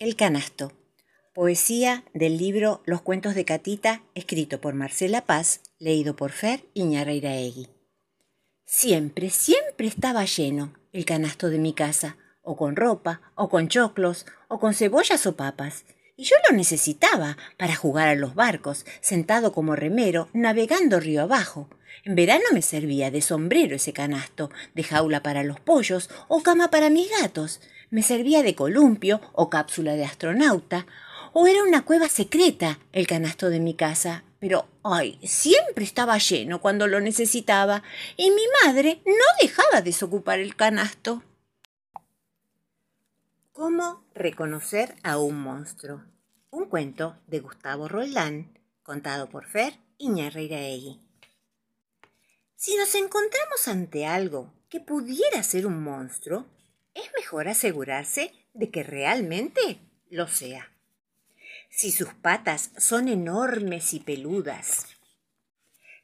El canasto. Poesía del libro Los cuentos de Catita, escrito por Marcela Paz, leído por Fer Iñarreiraegui. Siempre, siempre estaba lleno el canasto de mi casa, o con ropa, o con choclos, o con cebollas o papas. Y yo lo necesitaba para jugar a los barcos, sentado como remero, navegando río abajo. En verano me servía de sombrero ese canasto, de jaula para los pollos o cama para mis gatos. Me servía de columpio o cápsula de astronauta. O era una cueva secreta el canasto de mi casa. Pero, ay, siempre estaba lleno cuando lo necesitaba y mi madre no dejaba desocupar el canasto. ¿Cómo reconocer a un monstruo? Un cuento de Gustavo Roldán, contado por Fer Iñarreiraegui. Si nos encontramos ante algo que pudiera ser un monstruo, es mejor asegurarse de que realmente lo sea. Si sus patas son enormes y peludas,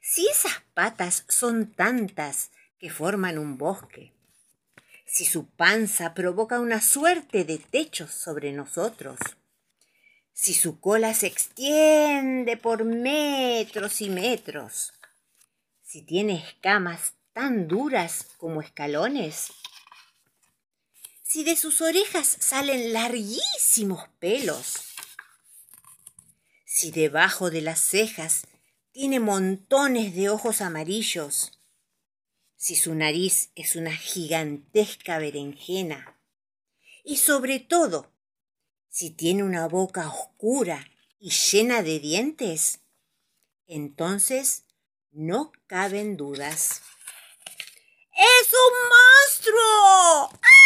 si esas patas son tantas que forman un bosque, si su panza provoca una suerte de techos sobre nosotros, si su cola se extiende por metros y metros, si tiene escamas tan duras como escalones, si de sus orejas salen larguísimos pelos, si debajo de las cejas tiene montones de ojos amarillos, si su nariz es una gigantesca berenjena. Y sobre todo, si tiene una boca oscura y llena de dientes, entonces no caben dudas. ¡Es un monstruo! ¡Ah!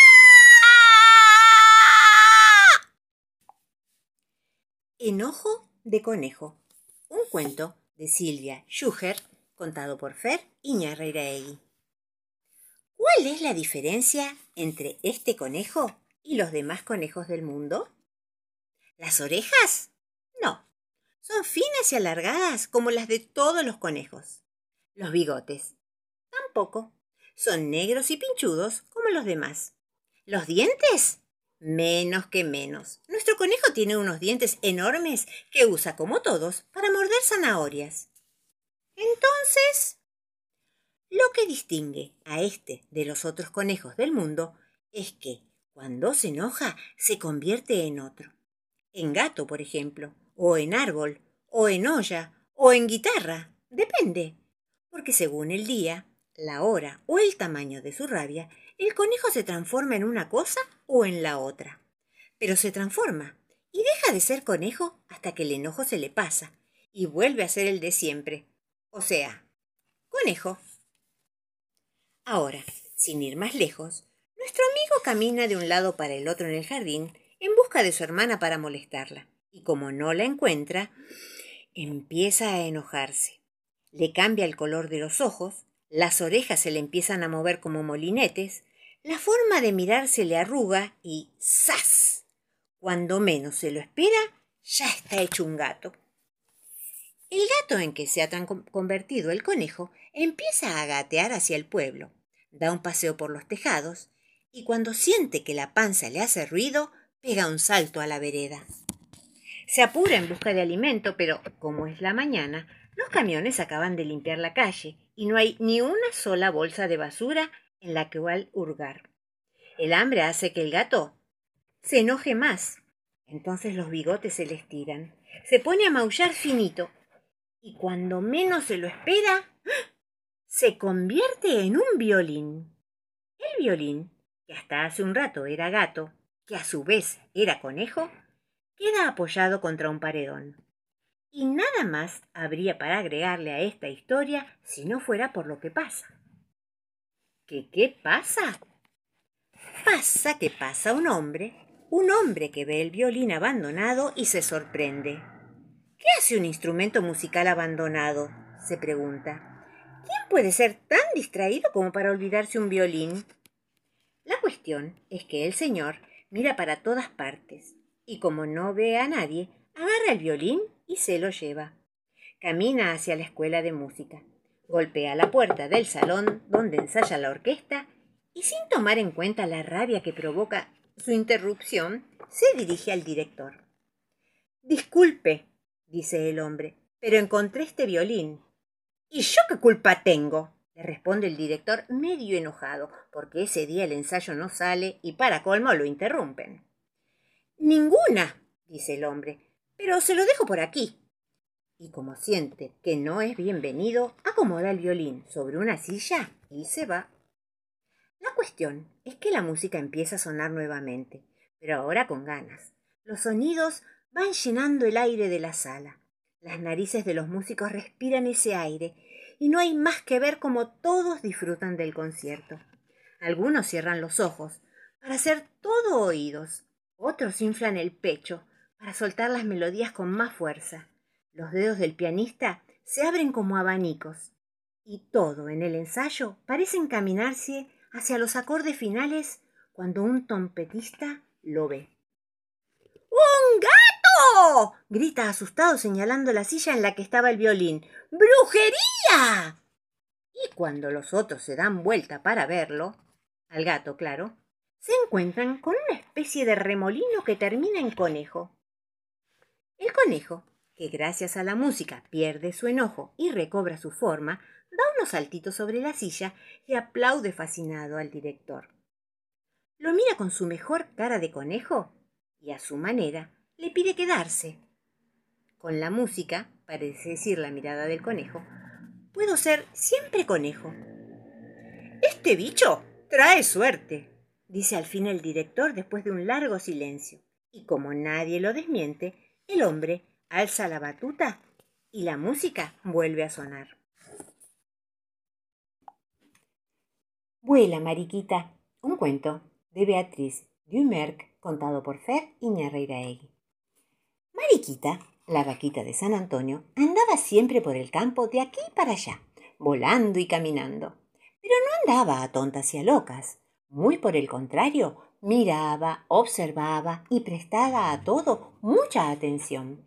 Enojo de conejo. Un cuento de Silvia Schuher, contado por Fer Iñarreiraegui. ¿Cuál es la diferencia entre este conejo y los demás conejos del mundo? ¿Las orejas? No. Son finas y alargadas como las de todos los conejos. Los bigotes. Tampoco. Son negros y pinchudos como los demás. ¿Los dientes? Menos que menos. Nuestro conejo tiene unos dientes enormes que usa, como todos, para morder zanahorias. Entonces, lo que distingue a este de los otros conejos del mundo es que cuando se enoja se convierte en otro. En gato, por ejemplo, o en árbol, o en olla, o en guitarra. Depende. Porque según el día, la hora o el tamaño de su rabia, el conejo se transforma en una cosa o en la otra. Pero se transforma y deja de ser conejo hasta que el enojo se le pasa y vuelve a ser el de siempre. O sea, conejo. Ahora, sin ir más lejos, nuestro amigo camina de un lado para el otro en el jardín en busca de su hermana para molestarla, y como no la encuentra, empieza a enojarse. Le cambia el color de los ojos, las orejas se le empiezan a mover como molinetes, la forma de mirar se le arruga y ¡zas! Cuando menos se lo espera, ya está hecho un gato. El gato en que se ha convertido el conejo empieza a gatear hacia el pueblo, da un paseo por los tejados y cuando siente que la panza le hace ruido, pega un salto a la vereda. Se apura en busca de alimento, pero como es la mañana, los camiones acaban de limpiar la calle y no hay ni una sola bolsa de basura en la cual hurgar. El hambre hace que el gato se enoje más. Entonces los bigotes se le estiran. Se pone a maullar finito y cuando menos se lo espera, se convierte en un violín. El violín, que hasta hace un rato era gato, que a su vez era conejo, queda apoyado contra un paredón. Y nada más habría para agregarle a esta historia si no fuera por lo que pasa. ¿Qué qué pasa? Pasa que pasa un hombre, un hombre que ve el violín abandonado y se sorprende. ¿Qué hace un instrumento musical abandonado? se pregunta. ¿Quién puede ser tan distraído como para olvidarse un violín? La cuestión es que el señor mira para todas partes y como no ve a nadie, agarra el violín y se lo lleva. Camina hacia la escuela de música, golpea la puerta del salón donde ensaya la orquesta y sin tomar en cuenta la rabia que provoca su interrupción, se dirige al director. Disculpe, dice el hombre, pero encontré este violín. ¿Y yo qué culpa tengo? le responde el director medio enojado, porque ese día el ensayo no sale y para colmo lo interrumpen. Ninguna, dice el hombre, pero se lo dejo por aquí. Y como siente que no es bienvenido, acomoda el violín sobre una silla y se va. La cuestión es que la música empieza a sonar nuevamente, pero ahora con ganas. Los sonidos van llenando el aire de la sala. Las narices de los músicos respiran ese aire y no hay más que ver cómo todos disfrutan del concierto. Algunos cierran los ojos para ser todo oídos, otros inflan el pecho para soltar las melodías con más fuerza. Los dedos del pianista se abren como abanicos y todo en el ensayo parece encaminarse hacia los acordes finales cuando un trompetista lo ve. ¡Un gato! grita asustado señalando la silla en la que estaba el violín. ¡Brujería! Y cuando los otros se dan vuelta para verlo, al gato, claro, se encuentran con una especie de remolino que termina en conejo. El conejo, que gracias a la música pierde su enojo y recobra su forma, da unos saltitos sobre la silla y aplaude fascinado al director. Lo mira con su mejor cara de conejo y a su manera le pide quedarse. Con la música, parece decir la mirada del conejo, puedo ser siempre conejo. Este bicho trae suerte, dice al fin el director después de un largo silencio. Y como nadie lo desmiente, el hombre alza la batuta y la música vuelve a sonar. Vuela, Mariquita, un cuento de Beatriz Dumerc contado por Fer Iñarreiraegui. Mariquita, la vaquita de San Antonio, andaba siempre por el campo de aquí para allá, volando y caminando. Pero no andaba a tontas y a locas. Muy por el contrario, miraba, observaba y prestaba a todo mucha atención.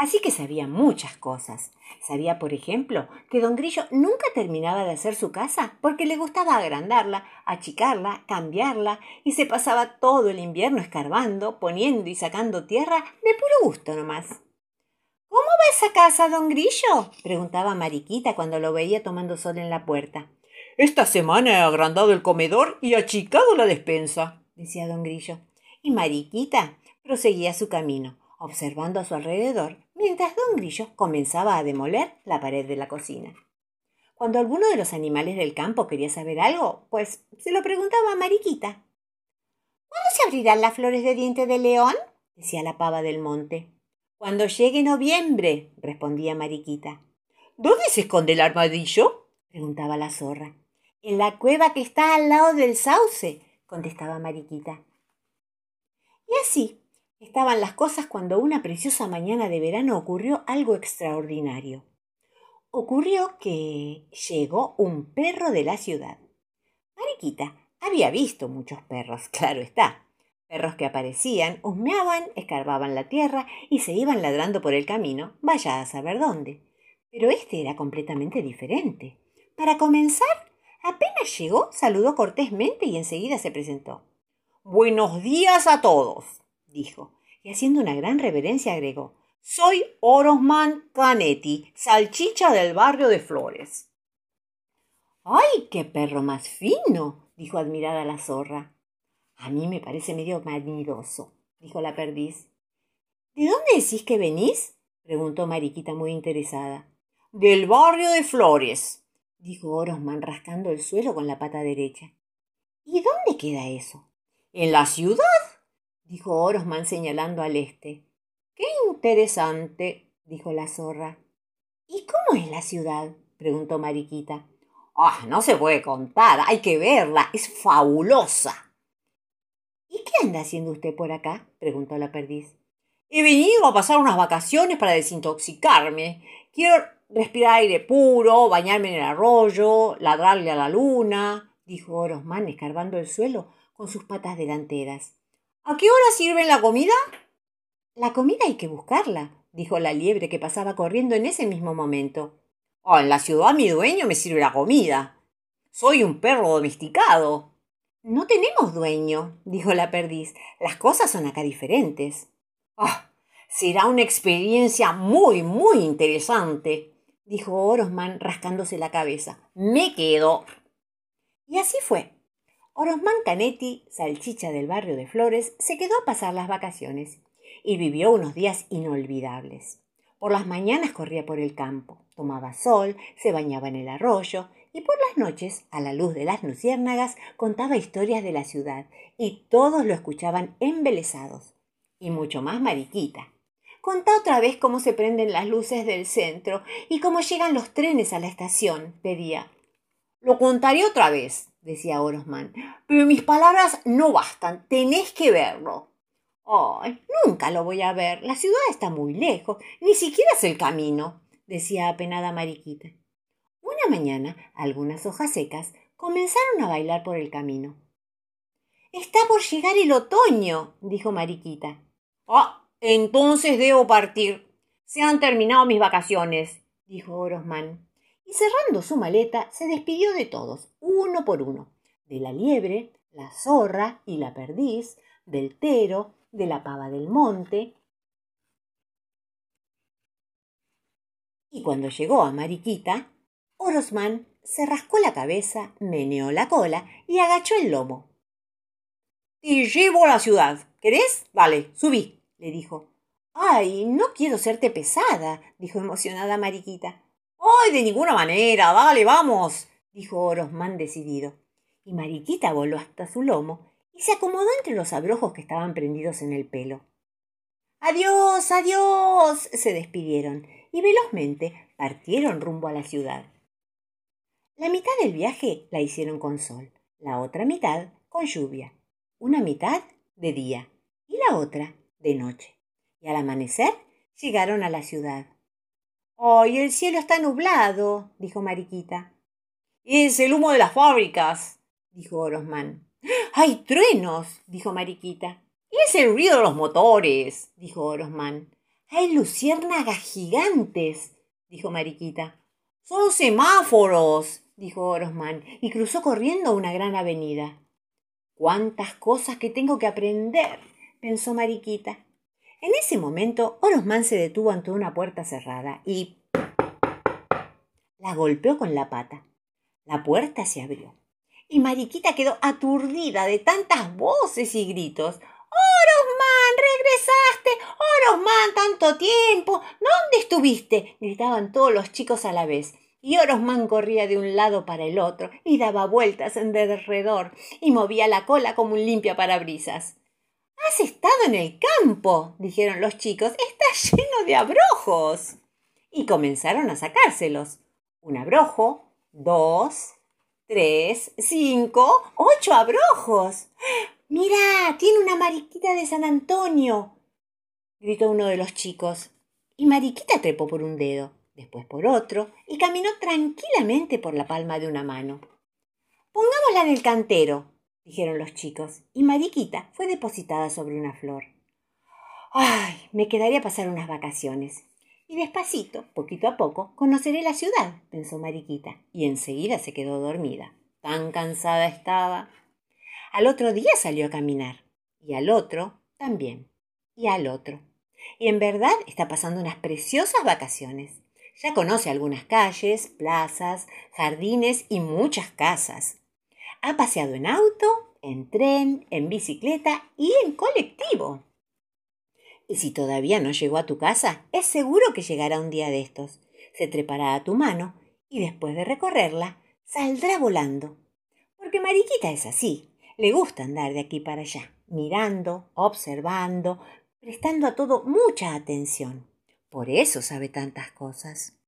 Así que sabía muchas cosas. Sabía, por ejemplo, que don Grillo nunca terminaba de hacer su casa porque le gustaba agrandarla, achicarla, cambiarla y se pasaba todo el invierno escarbando, poniendo y sacando tierra de puro gusto nomás. ¿Cómo va esa casa, don Grillo? preguntaba Mariquita cuando lo veía tomando sol en la puerta. Esta semana he agrandado el comedor y achicado la despensa, decía don Grillo. Y Mariquita proseguía su camino, observando a su alrededor mientras don Grillo comenzaba a demoler la pared de la cocina. Cuando alguno de los animales del campo quería saber algo, pues se lo preguntaba a Mariquita. ¿Cuándo se abrirán las flores de diente de león? decía la pava del monte. Cuando llegue noviembre, respondía Mariquita. ¿Dónde se esconde el armadillo? preguntaba la zorra. En la cueva que está al lado del sauce, contestaba Mariquita. Y así, Estaban las cosas cuando una preciosa mañana de verano ocurrió algo extraordinario. Ocurrió que llegó un perro de la ciudad. Mariquita había visto muchos perros, claro está. Perros que aparecían, husmeaban, escarbaban la tierra y se iban ladrando por el camino, vaya a saber dónde. Pero este era completamente diferente. Para comenzar, apenas llegó, saludó cortésmente y enseguida se presentó. Buenos días a todos dijo, y haciendo una gran reverencia agregó Soy Orosman Canetti, salchicha del barrio de Flores. ¡Ay, qué perro más fino! dijo admirada la zorra. A mí me parece medio manidoso, dijo la perdiz. ¿De dónde decís que venís? preguntó Mariquita muy interesada. Del barrio de Flores, dijo Orosman rascando el suelo con la pata derecha. ¿Y dónde queda eso? En la ciudad, dijo Orosman señalando al este. Qué interesante, dijo la zorra. ¿Y cómo es la ciudad? preguntó Mariquita. Ah, no se puede contar, hay que verla, es fabulosa. ¿Y qué anda haciendo usted por acá? preguntó la perdiz. He venido a pasar unas vacaciones para desintoxicarme. Quiero respirar aire puro, bañarme en el arroyo, ladrarle a la luna, dijo Orosman escarbando el suelo con sus patas delanteras. ¿A qué hora sirven la comida? La comida hay que buscarla, dijo la liebre que pasaba corriendo en ese mismo momento. Oh, en la ciudad mi dueño me sirve la comida. Soy un perro domesticado. No tenemos dueño, dijo la perdiz. Las cosas son acá diferentes. Ah, será una experiencia muy, muy interesante, dijo Orosman rascándose la cabeza. Me quedo. Y así fue. Orosman Canetti, salchicha del barrio de Flores, se quedó a pasar las vacaciones y vivió unos días inolvidables. Por las mañanas corría por el campo, tomaba sol, se bañaba en el arroyo y por las noches, a la luz de las luciérnagas, contaba historias de la ciudad y todos lo escuchaban embelesados. Y mucho más Mariquita. Contá otra vez cómo se prenden las luces del centro y cómo llegan los trenes a la estación, pedía. Lo contaré otra vez, decía Orosman, pero mis palabras no bastan, tenés que verlo. Ay, nunca lo voy a ver. La ciudad está muy lejos. Ni siquiera es el camino, decía apenada Mariquita. Una mañana, algunas hojas secas comenzaron a bailar por el camino. Está por llegar el otoño, dijo Mariquita. Ah, entonces debo partir. Se han terminado mis vacaciones, dijo Orosman. Y cerrando su maleta, se despidió de todos, uno por uno, de la liebre, la zorra y la perdiz, del tero, de la pava del monte. Y cuando llegó a Mariquita, Orosman se rascó la cabeza, meneó la cola y agachó el lomo. Te llevo a la ciudad. ¿Querés? Vale, subí, le dijo. Ay, no quiero serte pesada, dijo emocionada Mariquita. Ay, de ninguna manera, dale, vamos, dijo Orosman decidido. Y Mariquita voló hasta su lomo y se acomodó entre los abrojos que estaban prendidos en el pelo. Adiós, adiós. se despidieron y velozmente partieron rumbo a la ciudad. La mitad del viaje la hicieron con sol, la otra mitad con lluvia, una mitad de día y la otra de noche. Y al amanecer llegaron a la ciudad. ¡Ay, el cielo está nublado! dijo Mariquita. Es el humo de las fábricas, dijo Orosman. ¡Hay truenos! dijo Mariquita. Es el ruido de los motores, dijo Orosman. Hay luciérnagas gigantes, dijo Mariquita. Son semáforos, dijo Orosman, y cruzó corriendo una gran avenida. Cuántas cosas que tengo que aprender, pensó Mariquita. En ese momento, Orosman se detuvo ante una puerta cerrada y la golpeó con la pata. La puerta se abrió y Mariquita quedó aturdida de tantas voces y gritos. ¡Orosman! ¡Regresaste! ¡Orosman! ¡Tanto tiempo! ¿Dónde estuviste? gritaban todos los chicos a la vez. Y Orosman corría de un lado para el otro y daba vueltas en derredor y movía la cola como un limpia parabrisas. Has estado en el campo, dijeron los chicos. Está lleno de abrojos. Y comenzaron a sacárselos. Un abrojo, dos, tres, cinco, ocho abrojos. Mira, tiene una mariquita de San Antonio, gritó uno de los chicos. Y Mariquita trepó por un dedo, después por otro, y caminó tranquilamente por la palma de una mano. Pongámosla en el cantero, dijeron los chicos, y Mariquita fue depositada sobre una flor. Ay, me quedaría a pasar unas vacaciones. Y despacito, poquito a poco, conoceré la ciudad, pensó Mariquita, y enseguida se quedó dormida. Tan cansada estaba. Al otro día salió a caminar, y al otro también, y al otro. Y en verdad está pasando unas preciosas vacaciones. Ya conoce algunas calles, plazas, jardines y muchas casas. Ha paseado en auto, en tren, en bicicleta y en colectivo. Y si todavía no llegó a tu casa, es seguro que llegará un día de estos. Se trepará a tu mano y después de recorrerla, saldrá volando. Porque Mariquita es así. Le gusta andar de aquí para allá, mirando, observando, prestando a todo mucha atención. Por eso sabe tantas cosas.